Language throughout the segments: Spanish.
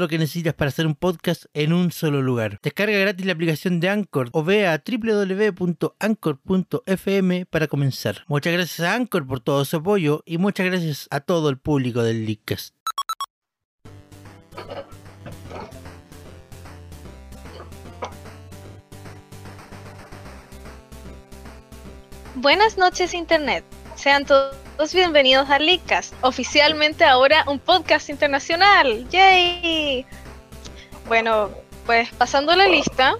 lo que necesitas para hacer un podcast en un solo lugar. Descarga gratis la aplicación de Anchor o ve a www.anchor.fm para comenzar. Muchas gracias a Anchor por todo su apoyo y muchas gracias a todo el público del Leadcast. Buenas noches Internet. Sean todos bienvenidos a Leadcast, oficialmente ahora un podcast internacional. ¡Yay! Bueno, pues pasando la lista,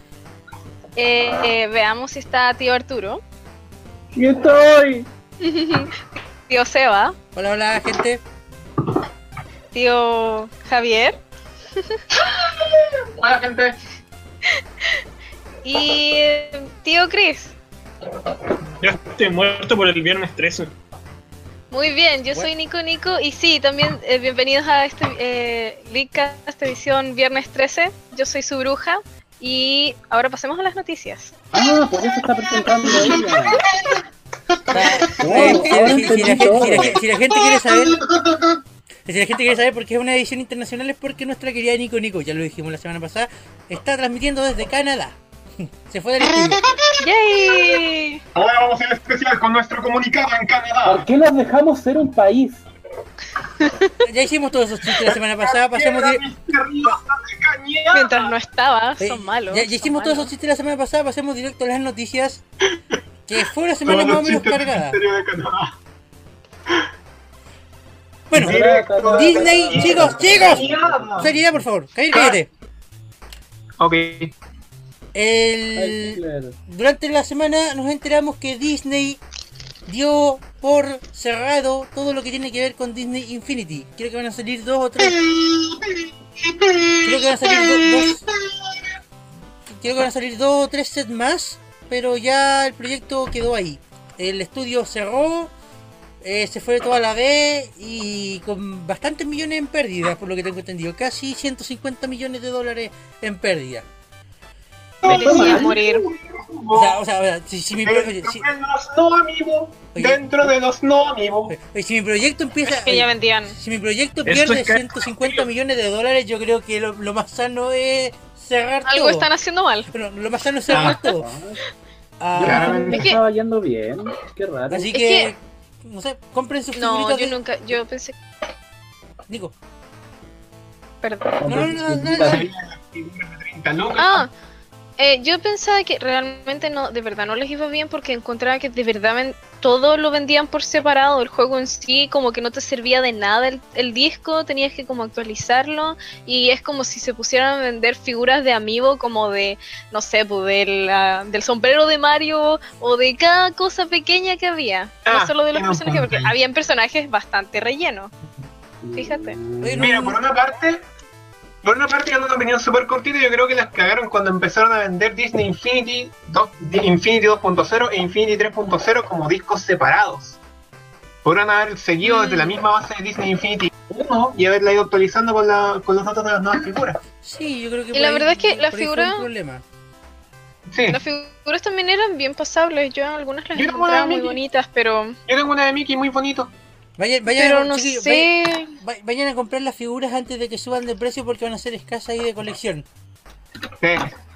eh, eh, veamos si está tío Arturo, ¡Yo estoy! tío Seba, Hola, hola, gente. tío Javier Hola, gente. y tío Chris. Yo estoy muerto por el viernes 13. Muy bien, yo soy Nico Nico y sí, también eh, bienvenidos a este eh, Leadcast edición viernes 13. Yo soy su bruja y ahora pasemos a las noticias. Ah, por eso está presentando ella. Eh, Oh, ahora si, si- si la entendí gente, la- si la gente quiere saber, si la gente quiere saber por qué es una edición internacional es porque nuestra querida Nico Nico, ya lo dijimos la semana pasada, está transmitiendo desde Canadá. Se fue del estudio. ¡Yay! Ahora vamos a ir especial con nuestro comunicado en ¿Por Canadá. qué nos dejamos ser un país? Ya hicimos todos esos chistes la semana pasada, misteriosa de. Mientras no estaba, son malos. Ya, hicimos todos malos. esos chistes la semana pasada, pasemos directo a las noticias. Que fue una semana más o menos cargada. Bueno, Directo. Disney, chicos, chicos, seriedad por favor, cállate, cállate. Ok. El, Claro. durante la semana nos enteramos que Disney dio por cerrado todo lo que tiene que ver con Disney Infinity. Creo que van a salir dos o tres. Creo que van a salir do- dos. Creo que van a salir dos o tres sets más, pero ya el proyecto quedó ahí. El estudio cerró, eh, se fue toda la vez y con bastantes millones en pérdidas, por lo que tengo entendido. Casi 150 millones de dólares en pérdida. Merecía morir. O sea, o sea, o sea, si, si mi, pro- oye, Dentro si- de los no amigos. Oye. Dentro de los no amigos. oye, si mi proyecto empieza. Que ya vendían. si mi proyecto pierde es que- 150 millones de dólares, yo creo que lo, lo más sano es cerrar Algo todo. están haciendo mal. Bueno, lo más sano es cerrar todo. Ah, pensé que Es que- estaba yendo bien. Qué raro. así Es que, que- no sé, compren sus No, yo de- nunca, yo pensé, Digo, perdón. no, no, no, no, no, Serían las figuras de 30 lucas. Ah, eh, yo pensaba que realmente no, de verdad no les iba bien porque encontraba que de verdad ven- todo lo vendían por separado, el juego en sí como que no te servía de nada el, el disco, tenías que como actualizarlo y es como si se pusieran a vender figuras de amiibo como de, no sé, pues del, ah, del sombrero de Mario o de cada cosa pequeña que había, Ah, no solo de los un personajes, porque habían personajes bastante rellenos. fíjate. Mira, por una parte, por una parte dando una opinión súper cortita, yo creo que las cagaron cuando empezaron a vender Disney Infinity, 2, Infinity 2.0 e Infinity 3.0 como discos separados. Podrían haber seguido desde la misma base de Disney Infinity 1 y haberla ido actualizando con, la, con los datos de las nuevas figuras. Sí, yo creo que Y la ahí- verdad es que la por ahí fue figura- un problema. Sí, Las figuras también eran bien pasables, yo algunas las Yo encontraba muy bonitas, pero, yo tengo una de Mickey muy bonito. Vayan, vayan, pero no sé... vayan- vayan a comprar las figuras antes de que suban de precio porque van a ser escasas y de colección. Sí,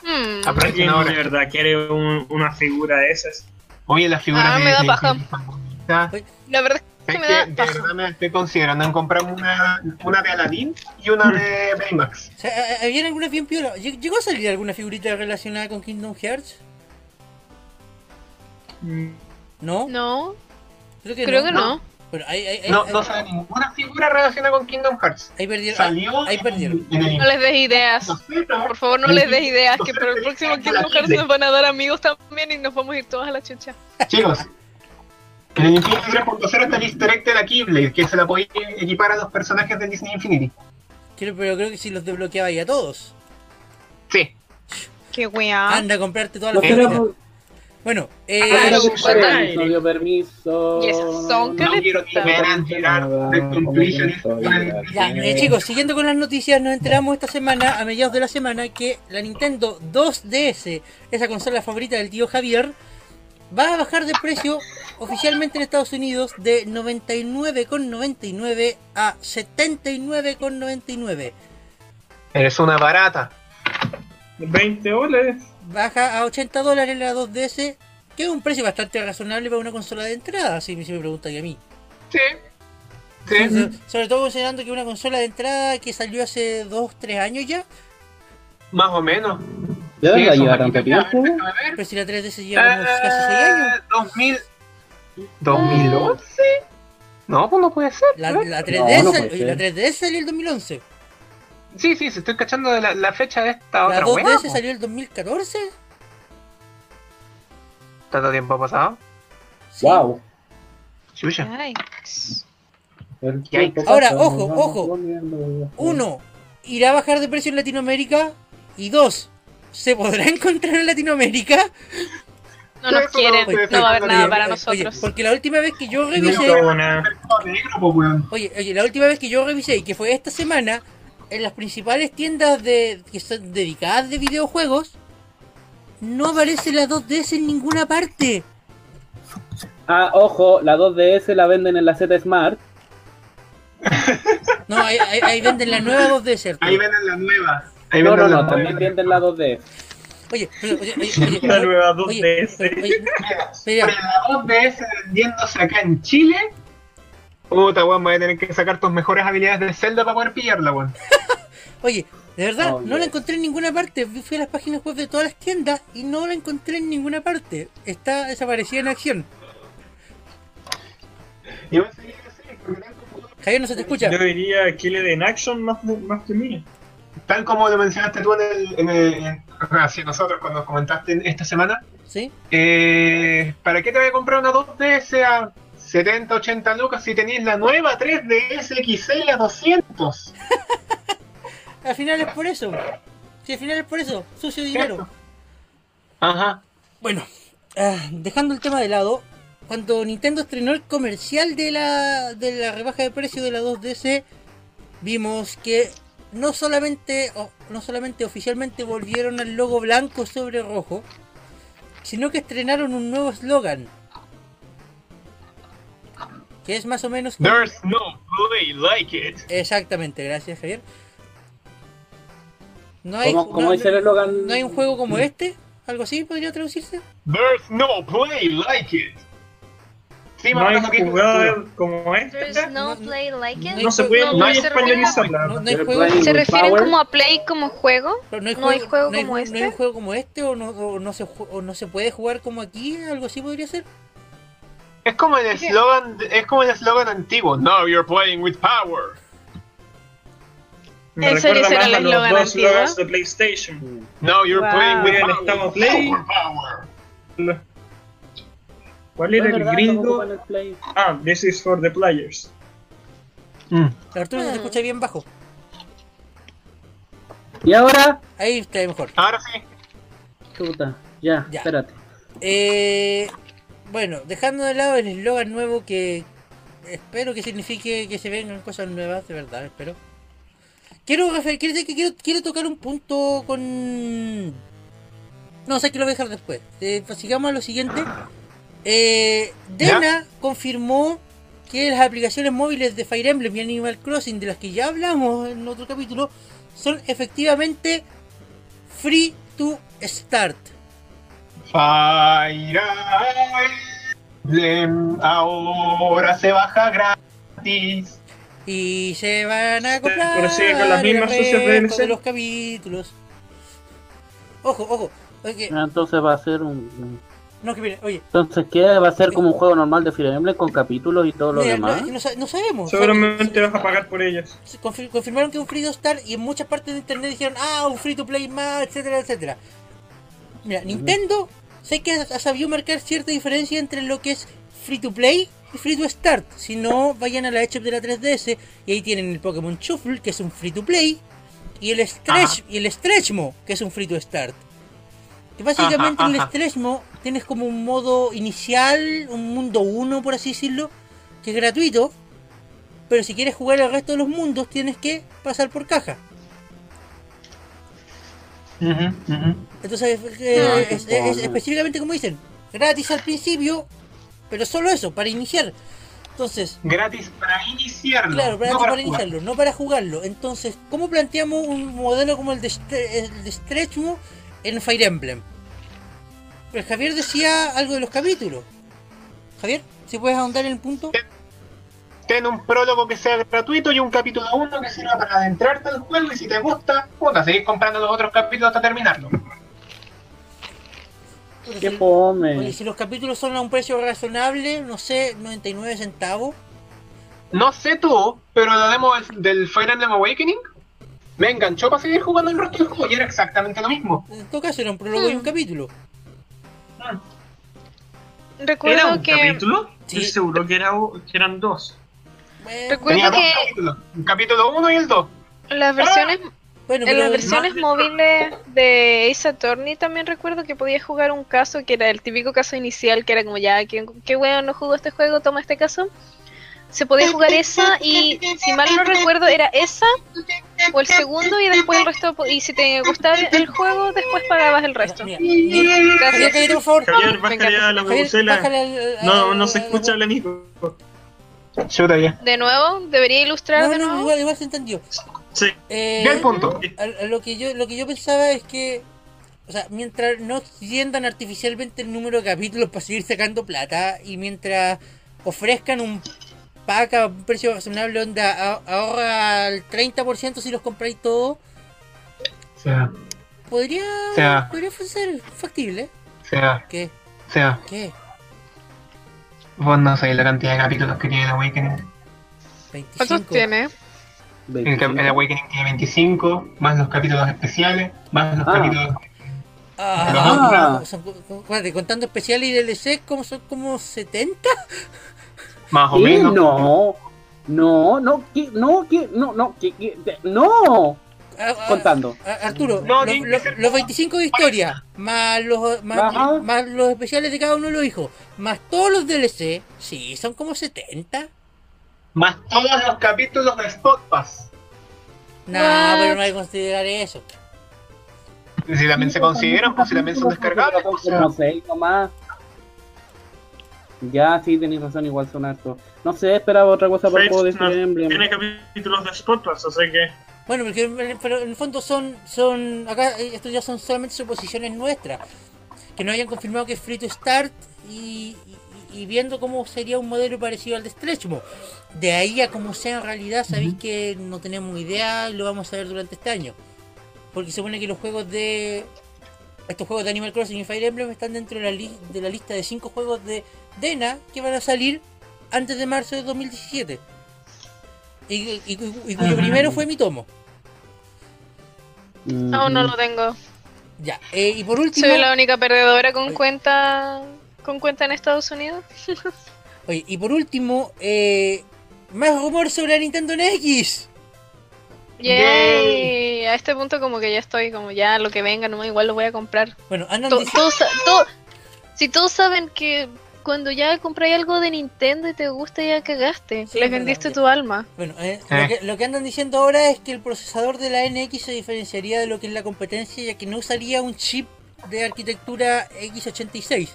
Hmm. aprovechen ¿Alguien ahora. de verdad quiere un- una figura de esas? Oye, las figuras Ah, de me da de paja. Bonitas. La verdad es que me que da de paja. verdad me estoy considerando en comprarme una, una de Aladdin y una de Baymax. O sea, ¿ha- ¿habían algunas bien piola? ¿Lleg- ¿Llegó a salir alguna figurita relacionada con Kingdom Hearts? ¿No? No, Creo que creo no. que no. Bueno, ahí, ahí, ahí- No, ahí- no sale ninguna figura relacionada con Kingdom Hearts. ahí perdieron. Salió ahí perdieron. en, en el No les des ideas. Por favor, no les des ideas, que para el próximo Kingdom Hearts nos van a dar amigos también y nos vamos a ir todos a la chucha. Chicos, en el Infinity 3.0 está el easter egg de la Keyblade, que se la podéis equipar a los personajes de Disney Infinity. Quiero- pero creo que si los desbloqueaba ya todos. Sí. Qué weá. Anda a comprarte todas las figuritas. Bueno, eh, Ah, que no dio permiso. Y esas son No quiero ni ver a tirar de eh, chicos, siguiendo con las noticias, nos enteramos esta semana, a mediados de la semana, que la Nintendo 2DS, esa consola favorita del tío Javier, va a bajar de precio oficialmente en Estados Unidos de 99,99 a 79,99. Eres una barata. 20 dólares. Baja a 80 dólares la 2DS, que es un precio bastante razonable para una consola de entrada, si me si me preguntan a mí. Sí. Sí. So- Sobre todo considerando que una consola de entrada que salió hace 2-3 años ya, Más o menos. ¿De dónde la lleva tanto te- tiempo? pero si la 3DS lleva como casi 6 años. Eh, 2000. ¿2011? No, pues no puede ser. La, ¿eh? la 3DS, No, no sal- puede oye, la ser. 3DS salió el 2011. Sí, sí, se estoy cachando de la, la fecha de esta La otra 2DS weá. po. salió el 2014. ¿Tanto tiempo ha pasado? Sí. Wow. Chucha. Ahora, ojo, ojo. Uno, irá a bajar de precio en Latinoamérica. Y dos, ¿se podrá encontrar en Latinoamérica? No nos quieren, no va a haber nada para Oye, nosotros. porque la última vez que yo revisé. Oye, oye, la última vez que yo revisé y que fue esta semana, en las principales tiendas de que son dedicadas de videojuegos, no aparece la 2DS en ninguna parte. Ah, ojo, la 2DS la venden en la Z Smart. No, ahí, ahí- ahí venden la nueva 2DS. Arturo. Ahí venden la nueva. Ahí No, no, también venden la 2DS. Oye, oye, oye, oye, La oye, nueva oye, 2DS. oye, Mira, Mira. sobre la 2DS vendiéndose acá en Chile. Puta, weón, voy a tener que sacar tus mejores habilidades de Zelda para poder pillarla, weón. oye, de verdad, Oh, no la encontré en ninguna parte. Fui a las páginas web de todas las tiendas y no la encontré en ninguna parte. Está desaparecida en acción. Y voy a seguir así, porque tal como, Javier, no se te escucha. Yo diría que le den action más, más que mía. tal como lo mencionaste tú en el. En el en- hacia nosotros cuando comentaste esta semana. ¿Sí? Eh, ¿Para qué te voy a comprar una 2DS a 70, 80 lucas si tenéis la nueva 3DS XL a 200? Al final es por eso. Sí, al final es por eso. Sucio dinero. Ajá. Bueno, ah, dejando el tema de lado, cuando Nintendo estrenó el comercial de la, de la rebaja de precio de la 2DS, vimos que no solamente, no solamente oficialmente volvieron al logo blanco sobre rojo, sino que estrenaron un nuevo eslogan. Que es más o menos... como- There's no play like it. Exactamente, gracias Javier. No hay, ¿Cómo, cómo no- dice el eslogan? no hay un juego como este, algo así podría traducirse. There's no play like it. Sí, No hay jugador como There's este. no No- play like it. no se puede- no españolizarla. No, no hay juego, ¿Se refieren power. como a play como juego? Pero no hay ¿No hay juego, juego no hay, como no hay este? un juego como este o no, o no se, o no se puede jugar como aquí, algo así podría ser. Es como el eslogan, es como el eslogan antiguo. Now you're playing with power. Me ¿En serio recuerda más el a los eslogan dos antiguo? slogans de PlayStation. Now you're Wow. playing with power. estamos play. Power. ¿Cuál era el gringo? el. Ah, this is for the players. Mm. Arturo se te escucha bien bajo. Y ahora, Ahí está mejor. Ahora sí. puta, ya, Ya. espérate. Eh, bueno, dejando de lado el eslogan nuevo que espero que signifique que se vengan cosas nuevas, de verdad, espero. Quiero, quiero, quiero, quiero tocar un punto con... No, sé que lo voy a dejar después. Eh, pues sigamos a lo siguiente. Eh, Dena confirmó que las aplicaciones móviles de Fire Emblem y Animal Crossing, de las que ya hablamos en otro capítulo, son efectivamente free to start. Fire Emblem ahora se baja gratis. Y se van a comprar pero sigue con las mismas sucias de los capítulos. Ojo, ojo. oye, Ah, Entonces va a ser un, No, que mira, oye, Entonces, ¿qué? ¿Va a ser como un juego normal de Fire Emblem con capítulos y todo lo mira, demás? no, no sa- no sabemos. Seguramente vas a pagar por ellas. confirmaron que es un free to start y en muchas partes de internet dijeron, ah, un free to play más, etcétera, etcétera. Mira, Nintendo sé que ha, ha sabido marcar cierta diferencia entre lo que es free to play y free to start. Si no, vayan a la eShop de la 3DS y ahí tienen el Pokémon Shuffle, que es un free to play, y el Stretch, y el Stretchmo, que es un free to start. Que básicamente Ajá, en el. Stretchmo tienes como un modo inicial, un mundo 1 por así decirlo, que es gratuito, pero si quieres jugar el resto de los mundos tienes que pasar por caja. Entonces, eh, es, qué es- fome. es específicamente como dicen, gratis al principio, pero solo eso, para iniciar. Entonces, Gratis para iniciarlo. claro, para, no para para jugar. iniciarlo, no para jugarlo. Entonces, ¿cómo planteamos un modelo como el de, el de Stretchmo en Fire Emblem? Pues Javier decía algo de los capítulos. Javier, si puedes ahondar en el punto. Ten un prólogo que sea gratuito y un capítulo 1 que sirva para adentrarte al juego y si te gusta, puta, seguir comprando los otros capítulos hasta terminarlo. ¡Qué fome! Oye, si los capítulos son a un precio razonable, no sé, 99 centavos. No sé tú, pero la demo del, Fire Emblem Awakening me enganchó para seguir jugando el resto del juego y era exactamente lo mismo. En todo caso, era un prólogo y un Hmm. capítulo. Recuerdo ¿Era un que capítulo? Sí. Estoy seguro que, era, que eran dos. Recuerdo que- capítulos, el capítulo 1 y el 2. las versiones bueno, En las versiones móviles de Ace Attorney también recuerdo que podías jugar un caso que era el típico caso inicial, que era como ya, ¿qué, qué weón no jugó este juego? Toma este caso. Se podía jugar esa y si mal no recuerdo era esa o el segundo y después el resto, y si te gustaba el juego después pagabas el resto. Mira, mira, Javier, Gracias. cállate, por favor. Javier, bájale a la Javier, bubucela. bájale al- al- No, no se escucha el amigo. De nuevo, debería ilustrar No, de no, nuevo. igual, igual se entendió. Sí. Eh, el punto. a- a lo que yo lo que yo pensaba es que o sea mientras no tiendan artificialmente el número de capítulos para seguir sacando plata y mientras ofrezcan un pack a un precio razonable onda ahorra el 30% si los compráis todos O sea, podría sea- podría ser factible o sea, ¿qué? o sea, ¿qué? Vos no sabés la cantidad de capítulos que tiene el Awakening. 25 ¿Cuántos tiene? El, Awakening tiene 25, más los capítulos especiales, más los Ah. capítulos. Ah, Ah. son- contando especiales y DLC como son como 70 Más o menos. No, no, no, ¿qué? no, ¿qué? no, no, ¿qué? ¿Qué? De- no, Ah, ah, contando. Ah, Arturo, No, lo- ser los 25 de historia, más los, más, los especiales de cada uno de los hijos, más todos los DLC, sí, son como 70. Más todos los capítulos de Spot Pass. No, What? pero no hay que considerar eso. Si también se consideran, pues si también son descargables. pues, No sé, nomás. Ya, sí, tenéis razón, igual son hartos. No sé, esperaba otra cosa para el juego de Fates no Fire Emblem. tiene capítulos de Spotpass, así que. Bueno, porque pero en el fondo son, son, acá eh, estos ya son solamente suposiciones nuestras, que no hayan confirmado que es free to start y, y- y viendo cómo sería un modelo parecido al de Stretchmo. De ahí a cómo sea en realidad, sabéis que no tenemos idea y lo vamos a ver durante este año. Porque se supone que los juegos de. Estos juegos de Animal Crossing y Fire Emblem están dentro de la, li- de la lista de 5 juegos de Dena que van a salir antes de marzo de 2017. Y, y- cuyo Ajá. primero fue mi tomo. Mm, Aún no lo tengo. Ya, eh, y por último, Soy la única perdedora con cuenta con cuenta en Estados Unidos. oye, y por último, eh, más rumor sobre la Nintendo NX. Yay. A este punto como que ya estoy como ya lo que venga, no igual lo voy a comprar. Bueno, andan To- todos si todos saben que cuando ya compráis algo de Nintendo y te gusta ya cagaste, Sí, verdad, vendiste tu alma. bueno, eh, Eh. Lo, que, lo que andan diciendo ahora es que el procesador de la NX se diferenciaría de lo que es la competencia, ya que no usaría un chip de arquitectura X86.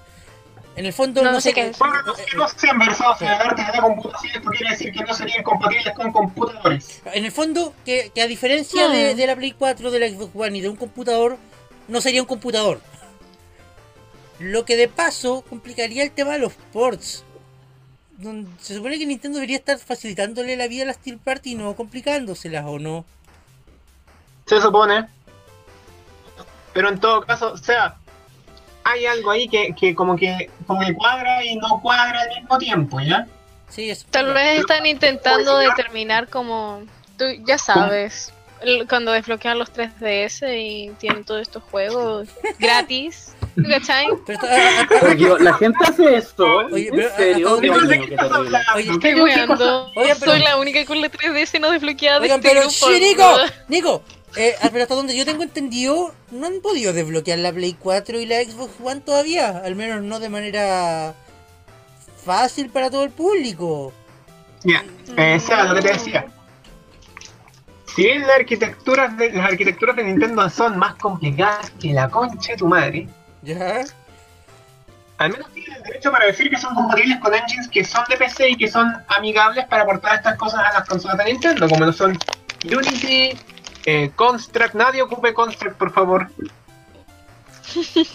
En el fondo, No, no, no sé sé qué es. Bueno, los que no sean versados en el arte de la computación, esto quiere decir que no serían compatibles con computadores. En el fondo, que, que a diferencia de, Hmm. de la Play 4, de la Xbox One y de un computador, no sería un computador. Lo que de paso complicaría el tema de los ports. Donde se supone que Nintendo debería estar facilitándole la vida a las Steel Party y no complicándoselas, ¿o no? Se supone. Pero en todo caso, o sea, hay algo ahí que, que como que como que cuadra y no cuadra al mismo tiempo, ¿ya? Sí, es. Tal vez están intentando determinar como, tú ya sabes, cuando desbloquean los 3DS y tienen todos estos juegos gratis, ¿tú ¿cachai? Pero está- a- a- a- Oye, la gente hace esto. Oye, ¿En pero, serio? ¿a- Dios a- ¿De mío, qué qué estás terrible. hablando? Oye. Oye, pero- Soy la única con la 3DS no desbloqueada de Oigan, este pero Nico. Nico, eh, ah, pero hasta donde yo tengo entendido, no han podido desbloquear la Play 4 y la Xbox One todavía, al menos no de manera fácil para todo el público. Ya, eh, lo que te decía. Si bien las arquitecturas de, las arquitecturas de Nintendo son más complicadas que la concha de tu madre, ¿Ya? al menos tienen el derecho para decir que son compatibles con engines que son de PC y que son amigables para aportar estas cosas a las consolas de Nintendo, como lo son Unity, eh, Construct. Nadie ocupe Construct, por favor.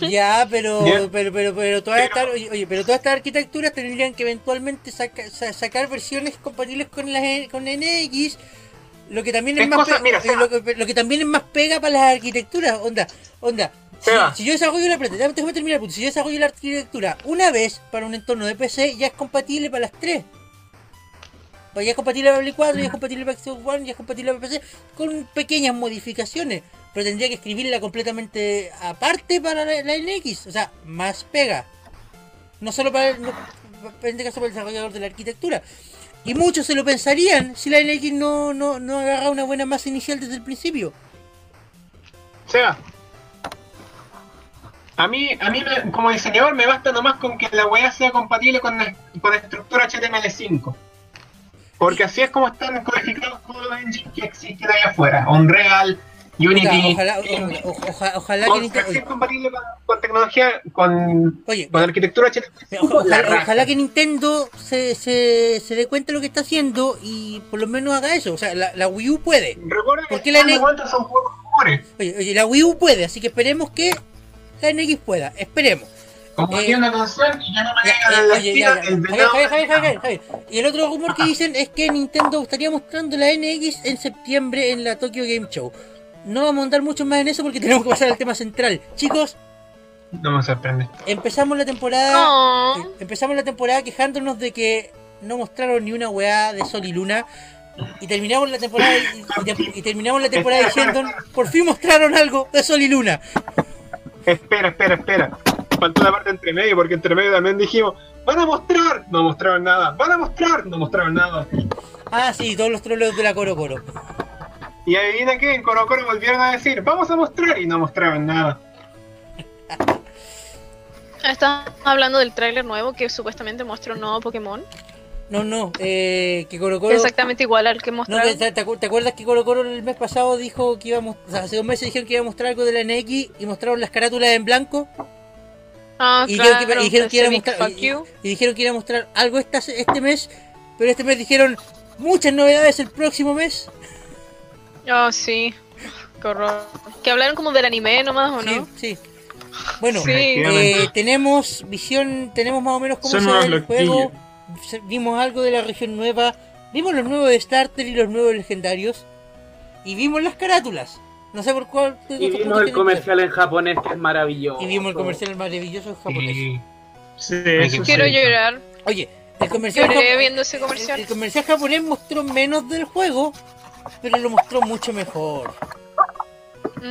Ya, pero, pero, pero, pero todas Pero- estas, oye, oye, pero todas estas arquitecturas tendrían que eventualmente saca- sa- sacar versiones compatibles con la con NX, lo que también es Es más cosa- mira, eh, Seba. lo, que, lo que también es más pega para las arquitecturas, onda, onda. Si, Seba. si yo desarrollo la plata, déjame terminar, el punto. si yo desarrollo la arquitectura una vez para un entorno de PC, ya es compatible para las tres. Pues ya es compatible para Play 4, ya es compatible para Xbox One, ya es compatible para PC, con pequeñas modificaciones. Pero tendría que escribirla completamente aparte para la, la NX, o sea, más pega. No solo para, el- no- en este caso para el desarrollador de la arquitectura. Y muchos se lo pensarían si la NX no, no, no agarra una buena masa inicial desde el principio. Seba. A mí, a mí me- como diseñador me basta nomás con que la weá sea compatible con la, con la estructura HTML5. Porque así es como están codificados todos los engines que existen ahí afuera. Unreal, Unity. Ojalá, eh, o- o- oja- ojalá que Nintendo... compatible con, con tecnología, con, Oye, con arquitectura HTML5. Oja- la Ojalá, ojalá que Nintendo se, se, se dé cuenta de lo que está haciendo y por lo menos haga eso. O sea, la, la Wii U puede. Recuerda ¿Por que la cuentas son juegos. Oye, oye, la Wii U puede, así que esperemos que la NX pueda. Esperemos. Eh, tiene una canción y ya no me el. Y otro rumor que dicen es que Nintendo estaría mostrando la NX en septiembre en la Tokyo Game Show. No vamos a andar mucho más en eso porque tenemos que pasar al tema central. Chicos, No me sorprende. empezamos la temporada. Eh, Empezamos la temporada quejándonos de que no mostraron ni una weá de Sol y Luna. Y terminamos la temporada y, y terminamos la temporada diciendo por fin mostraron algo de Sol y Luna. Espera, espera, espera. Faltó la parte entre medio, porque entre medio también dijimos, van a mostrar, no mostraron nada, van a mostrar, no mostraron nada. Ah, sí, todos los trolos de la Coro Coro. Y adivina qué, en Coro Coro volvieron a decir, vamos a mostrar, y no mostraron nada. Estamos hablando del tráiler nuevo que supuestamente muestra un nuevo Pokémon. No, no, eh, que Coro Coro. Exactamente igual al que No, mostraron. ¿te, te acu- te acuerdas que Coro Coro el mes pasado dijo que íbamos, o sea, hace dos meses dijeron que iba a mostrar algo de la NX y mostraron las carátulas en blanco? Ah, y, claro, dijeron que, y dijeron que iba a mostrar, fuck y, you. y dijeron que iba a mostrar algo esta, este mes, pero este mes dijeron muchas novedades el próximo mes. Ah, sí. Qué horror. Que hablaron como del anime nomás, ¿o no? Sí, sí. Bueno, Sí. eh, tenemos visión, tenemos más o menos cómo Son se ve el juego. Vimos algo de la región nueva, vimos los nuevos de Starter y los nuevos legendarios. Y vimos las carátulas. No sé por cuál. de Y vimos el tienen comercial en japonés que es maravilloso. Y vimos el comercial maravilloso en japonés. Y- Sí, eso Quiero sí. llorar. Oye, el comercial, Lloré viendo ese comercial. el comercial japonés mostró menos del juego, pero lo mostró mucho mejor.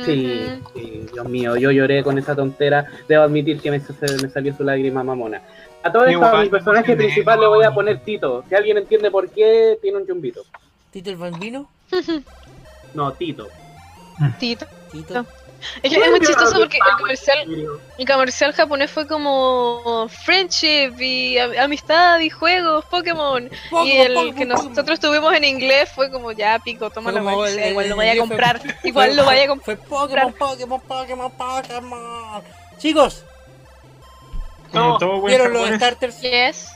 Sí, sí, Dios mío, yo lloré con esa tontera. Debo admitir que me, me salió su lágrima mamona. A todo esto, a mi personaje principal le voy a poner Tito. Si alguien entiende por qué, tiene un chumbito. Tito el Bambino, No, Tito. Tito. Tito. Es que es muy chistoso porque el comercial, el comercial japonés fue como friendship y am- amistad y juegos, Pokémon. y el que nosotros tuvimos en inglés fue como ya pico, toma la bolsa, igual lo vaya a comprar, igual lo vaya a comprar. Fue Pokémon, Pokémon, Pokémon, Pokémon. Chicos, Como todo buen ¿vieron los japonés. starters? Yes.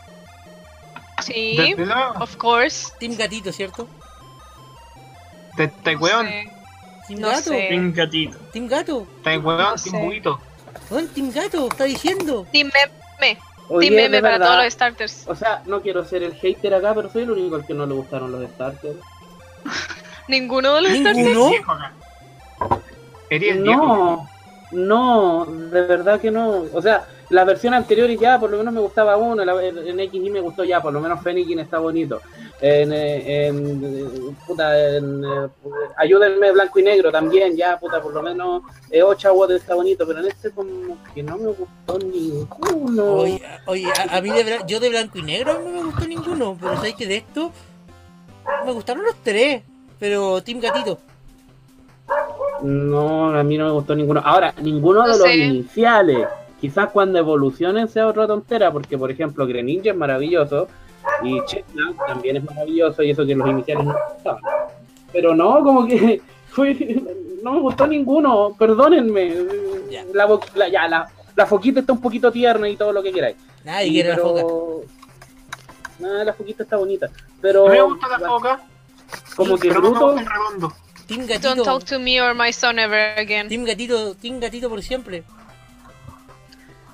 Sí, Desde luego, of course. Team Gatito, ¿cierto? te, te No weón, sé. Team No Gato. sé. Un gatito. Team Gato. te weón, No sin sé. buito. ¿Dónde Team Gato? Está diciendo. Team meme. Oye, Team meme para verdad, todos los starters. O sea, no quiero ser el hater acá, pero soy el único al que no le gustaron los starters. Ninguno de los starters. ¿Ninguno? Viejo acá. Eres el viejo. No, No, de verdad que no. O sea, las versiones anteriores ya, por lo menos me gustaba uno. la- En XY me gustó ya, por lo menos Fennekin está bonito. En, eh, en, eh, puta, en eh, Ayúdenme Blanco y Negro también, ya, puta, por lo menos eh, Ochawa está bonito. Pero en este, como que no me gustó ninguno. Oye, oye, a, a mí de yo de blanco y negro no me gustó ninguno, pero sabes que de esto me gustaron los tres, pero Team Gatito. No, a mí no me gustó ninguno. Ahora, ninguno de los sé. iniciales. Quizás cuando evolucionen sea otra tontera, porque por ejemplo Greninja es maravilloso y Chestnut también es maravilloso y eso que los iniciales no me gustaban. Pero no, como que fue, no me gustó ninguno, perdónenme. Ya. La, la- ya, la, la foquita está un poquito tierna y todo lo que queráis. Nadie quiere la foca. Nada, la foquita está bonita. Pero me gusta la foca, como que Bruto, redondo. Team Don't Gatito, talk to me or my son ever again. Team Gatito, Team Gatito por siempre.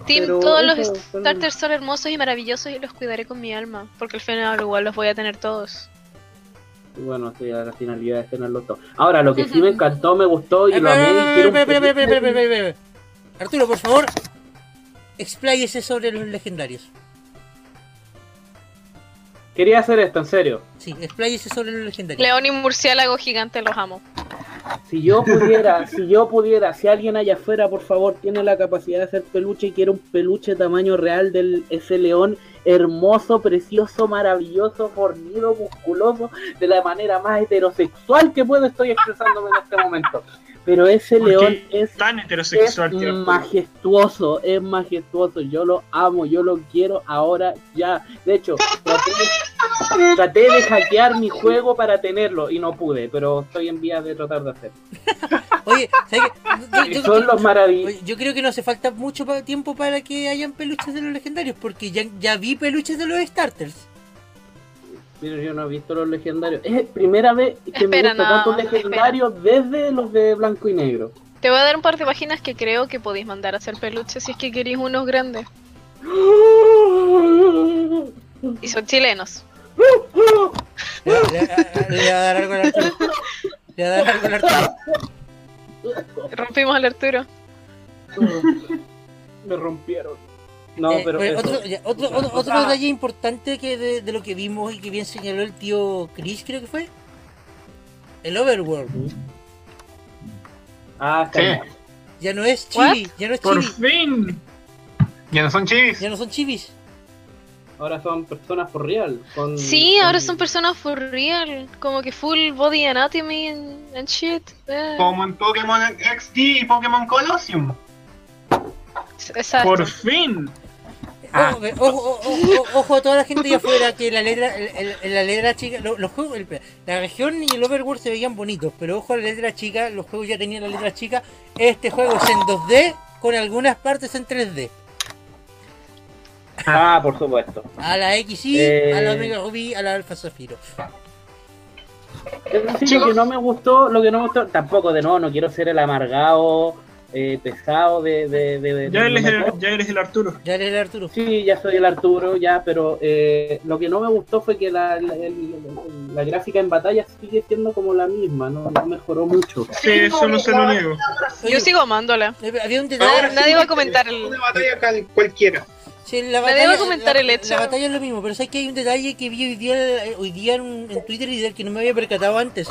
Team, pero todos los eso, starters son hermosos y maravillosos y los cuidaré con mi alma. Porque al final igual los voy a tener todos. Bueno, sí, la finalidad es tenerlos todos. Ahora, lo que sí me encantó, me gustó y lo Espera, amé y. Arturo, por favor, expláyese sobre los legendarios. Quería hacer esto, en serio. Sí, expláyese sobre los legendarios. León y murciélago gigante los amo. Si yo pudiera, si yo pudiera, si alguien allá afuera, por favor, tiene la capacidad de hacer peluche y quiere un peluche tamaño real de ese león hermoso, precioso, maravilloso, fornido, musculoso, de la manera más heterosexual que puedo, estoy expresándome en este momento. Pero ese ¿Por qué león es Tan Es heterosexual, tío. majestuoso, es majestuoso. Yo lo amo, yo lo quiero ahora ya. De hecho, traté de, traté de hackear mi juego para tenerlo y no pude, pero estoy en vías de tratar de hacer. Oye, ¿sabes qué? Yo- yo- son los maravillosos. Yo creo que no hace falta mucho tiempo para que hayan peluches de los legendarios, porque ya, ya vi peluches de los starters. Pero yo no he visto los legendarios. Es primera vez que me gusta no, tanto un legendario desde los de blanco y negro. Te voy a dar un par de páginas que creo que podéis mandar a hacer peluches si es que queréis unos grandes. Y son chilenos. Le, le- le va a dar algo al Arturo. Le va a dar algo al Arturo. Rompimos al Arturo. me rompieron. No, Eh, pero eso. otro, ya, otro, otro, otro detalle importante que de, de lo que vimos y que bien señaló el tío Chris, creo que fue. El Overworld. Ah, Sí. Ya no es What? chibi, ya no es Por chibi, fin. Ya no son chivis. ya no son chibis. Ahora son personas for real. con- Sí, con- ahora son personas for real. Como que full body anatomy and, and shit. Eh, Como en Pokémon XD y Pokémon Colosseum. Exacto. Por fin. Ah. Ojo, que- ojo, ojo, ojo, ojo a toda la gente de afuera que la letra, el- la letra chica, lo- los juegos, el- la región y el Overworld se veían bonitos, pero ojo a la letra chica, los juegos ya tenían la letra chica. Este juego es en 2D con algunas partes en 3D. Ah, por supuesto. A la XY, Eh. a la Omega Ruby, a la Alpha Zafiro. Es decir, lo que no me gustó, lo que no me gustó, tampoco de nuevo, no quiero ser el amargado, eh, pesado de... de, de- de- Ya eres el, me- ya eres el Arturo. Ya Arturo. Sí, ya soy el Arturo, ya, pero eh, lo que no me gustó fue que la, la, el- la gráfica en batalla sigue siendo como la misma, no, no mejoró mucho. Sí, eso no se lo niego. Yo sigo amándola. Había un Nadie- va a comentar el- Una batalla cal- cualquiera. Sí, la Nadie batalla, va a comentar la- el hecho. La batalla es lo mismo, pero sabes que hay un detalle que vi hoy día, hoy día en, en Twitter y del que no me había percatado antes.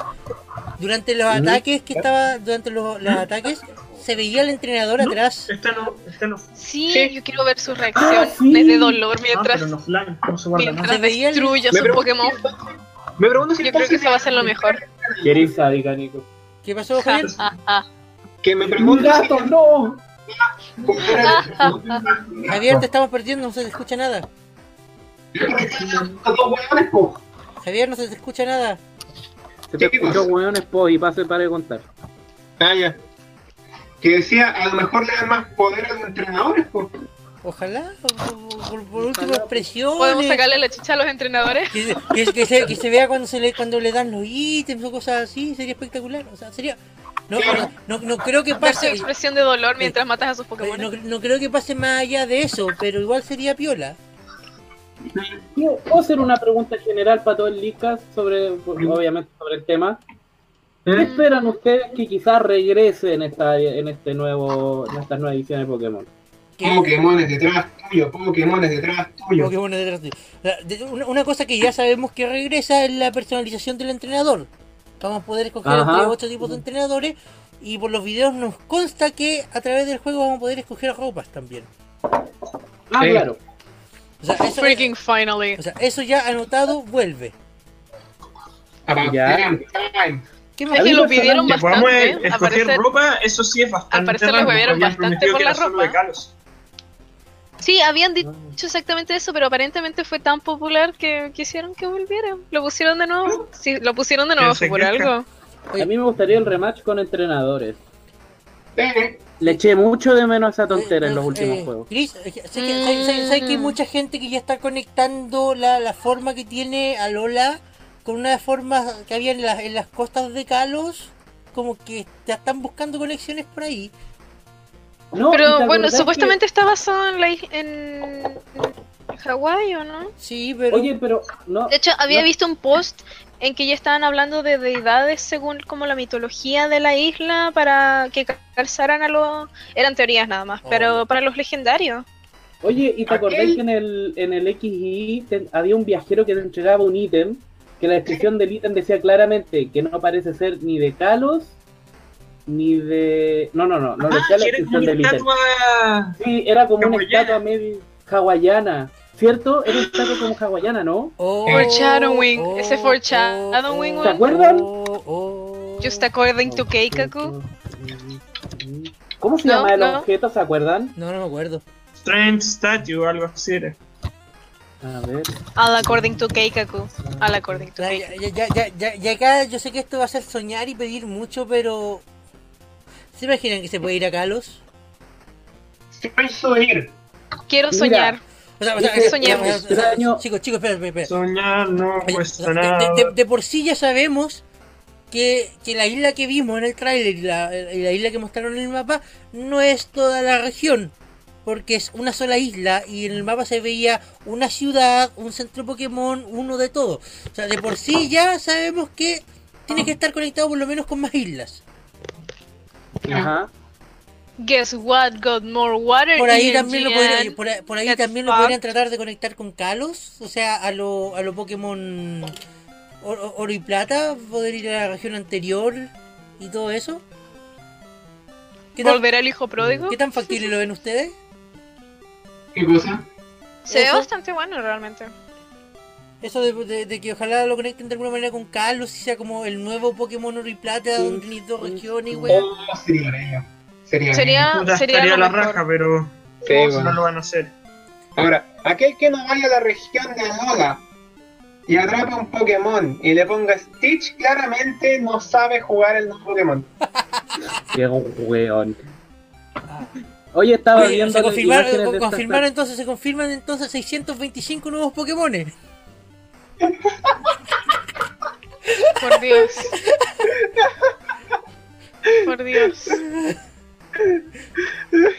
Durante los ataques que estaba, durante los, los ataques, se veía el entrenador atrás. Esta no, esta no. Sí, Sí. yo quiero ver sus Ah, reacciones sí. de dolor Ah, mientras, pero no flan, no se guarda mientras nada. Se veía el- destruye a Me su pregunto- Pokémon. Me pregunto si Yo creo que eso va a ser lo mejor. Querís sádica, Nico. ¿Qué pasó, Ja, Javier? ja, ja. Que me ¡Un pregunto gato, no! Javier, te estamos perdiendo, no se te escucha nada. Javier, no se te escucha nada. Se te escuchó, weón, po, y pase para de contar. Ah, ya. Que decía, a lo mejor le dan más poder a los entrenadores, po. Ojalá, por, por- Ojalá. expresiones. ¿Podemos sacarle la chicha a los entrenadores? Que, se- que, que se, que se vea cuando se le cuando le dan los ítems o cosas así, sería espectacular. O sea, sería. No, no, no creo que pase. expresión de dolor mientras matas a sus eh, Pokémon. No, no creo que pase más allá de eso, pero igual sería piola. ¿Puedo hacer una pregunta general para todo el Licas sobre, obviamente, sobre el tema? ¿Qué ¿Eh? esperan ustedes que quizás regrese en esta en este nuevo en estas nuevas ediciones de Pokémon? Pokémon es detrás tuyo, Pokémon es detrás tuyo. Pokémon detrás tuyo. Una, una cosa que ya sabemos que regresa es la personalización del entrenador. Vamos a poder escoger Ajá. entre ocho tipos de entrenadores y por los videos nos consta que a través del juego vamos a poder escoger ropas también. Ah, Sí. claro. O sea, eso, Freaking finally. o sea, eso ya anotado vuelve. About Ya. damn time. ¿Qué A más? Es mí que lo pidieron Que podamos bastante. escoger Aparecer... ropa, eso sí es bastante. al parecer les bastante prometido por que la era solo ropa. de Kalos. Sí, habían dicho exactamente eso, pero aparentemente fue tan popular que quisieron que volviera. Lo pusieron de nuevo. Si lo pusieron de nuevo por algo. A mí me gustaría el rematch con entrenadores. Eh, Le eché mucho de menos a esa tontera en Eh, los últimos eh, juegos. Eh, sé que, sé- sé- sé que hay Mm. mucha gente que ya está conectando la, la forma que tiene a Lola con una forma que había en, las- en las costas de Kalos. Como que ya están buscando conexiones por ahí. No, ¿y Pero bueno, acordás supuestamente está basado en la en Hawái, ¿o no? Sí, que- pero. Oye, pero no. De hecho, había no- visto un post en que ya estaban hablando de deidades según como la mitología de la isla para que calzaran a los... Eran teorías nada más, Oh. pero para los legendarios. Oye, ¿y te acordás Aquel- que en el, en el XY te- había un viajero que te entregaba un ítem? Que la descripción del ítem decía claramente que no parece ser ni de Kalos ni de. No, no, no, no Ah, decía la que era como descripción una del ítem. estatua. Sí, era como una estatua medio hawaiana. ¿Cierto? Era una estatua como hawaiana, ¿no? Oh, Foreshadowing, ese foreshadowing, ¿Se weón. acuerdan? oh, oh. Just according to Keikaku. ¿Cómo se No, llama el no. objeto? ¿Se acuerdan? No, no me acuerdo. Strange Statue, algo así era. A ver. All according to Keikaku. All according to Ya, Keikaku. ya, ya, ya, ya, ya acá yo sé que esto va a ser soñar y pedir mucho, pero. ¿Se imaginan que se puede ir a Kalos? Pienso ir. Quiero Mira, soñar. O sea, o sea, eh, soñemos. Extraño. Chicos, chicos, espera, espera, espera. Soñar no cuesta nada. de- de- de por sí ya sabemos que, que la isla que vimos en el tráiler y la, y la isla que mostraron en el mapa no es toda la región. Porque es una sola isla y en el mapa se veía una ciudad, un centro Pokémon, uno de todo. O sea, de por sí ya sabemos que tiene que estar conectado por lo menos con más islas. Ajá. Guess what got more water Por ahí también lo podrían, por ahí, por ahí también lo podrían tratar de conectar con Kalos, o sea, a lo, a lo Pokémon Oro, Oro y Plata, poder ir a la región anterior y todo eso. ¿Qué tan, ¿Volverá el hijo pródigo? ¿Qué tan factible lo ven ustedes? ¿Qué cosa? Se ve bastante bueno realmente. Eso de, de- de que ojalá lo conecten de alguna manera con Kalos y sea como el nuevo Pokémon Oro y Plata, Sí, donde tenéis dos regiones, sí. weón. Oh, sería bello. Sería Sería, sería la mejor. raja, pero Sí, no lo van a hacer. Ahora, aquel que no vaya a la región de Alola y atrapa un Pokémon y le ponga Stitch, claramente no sabe jugar el nuevo Pokémon. Qué weón. Oye, estaba Oye, viendo se confirmaron, de confirmaron entonces, se confirman entonces 625 nuevos Pokémones. Por Dios. Por Dios.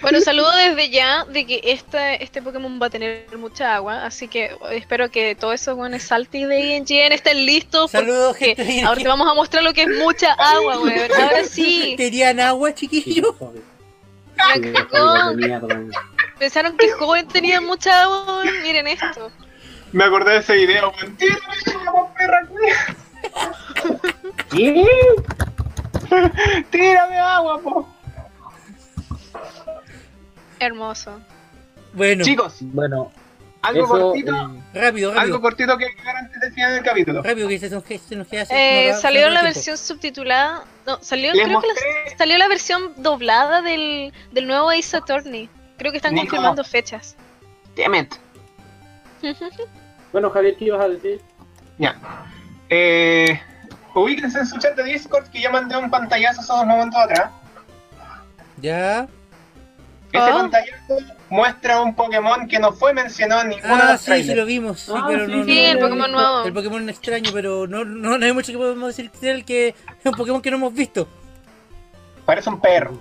Bueno, saludo desde ya de que este, este Pokémon va a tener mucha agua, así que espero que todos esos buenos saltis de INGN estén listos. Saludos, porque gente Ahora te vamos a mostrar lo que es mucha agua, weón. Ahora sí. ¿Querían agua, Sí, chiquillos? La cagó. Pensaron que joven tenía mucha agua, weón. Miren esto. Me acordé de ese video, weón. Tírame agua, perra, culia. ¿Qué? Tírame agua, po. Hermoso. Bueno, Chicos, Bueno, algo eso. cortito. eh, rápido, Algo cortito que agregar antes del final del capítulo. Rápido, que se nos, se nos queda Eh, salió la versión subtitulada. No, salió, Les creo que la- salió la versión doblada del, del nuevo Ace Attorney. Creo que están confirmando fechas. Damn it. bueno, Javier, ¿qué ibas a decir? Ya. Eh, ubíquense en su chat de Discord que yo mandé un pantallazo hace unos momentos atrás. Ya. Este Ah. pantallazo muestra un Pokémon que no fue mencionado en ninguno de Ah, sí, sí trailers. lo vimos. Sí, Ah, pero sí, no, sí, Sí, no- el Pokémon nuevo. El Pokémon extraño, pero no, no, no hay mucho que podemos decir de él que es un Pokémon que no hemos visto. Parece un perro.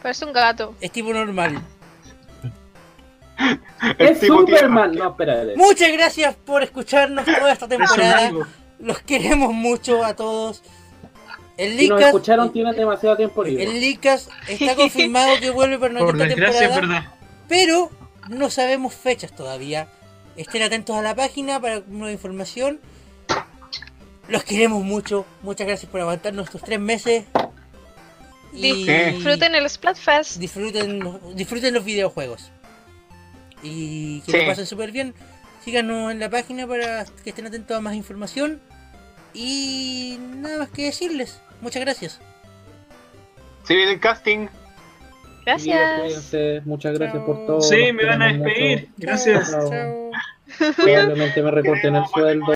Parece un gato. Es tipo normal. Es Superman. No, espérate. Muchas gracias por escucharnos toda esta temporada. Los queremos mucho a todos. El Si nos escucharon, tienen demasiado tiempo libre. el Licas está confirmado que vuelve para Por es temporada. verdad. Pero no sabemos fechas todavía. Estén atentos a la página para nueva información. Los queremos mucho. Muchas gracias por aguantarnos estos tres meses. Y Disfruten el Splatfest. disfruten, disfruten los videojuegos. Y que Sí. lo pasen súper bien. Síganos en la página para que estén atentos a más información. Y nada más que decirles. Muchas gracias. Se viene el casting. Gracias. Muchas gracias Chao. por todo. Sí, me van a despedir. mucho. Gracias. Probablemente me recorten el sueldo.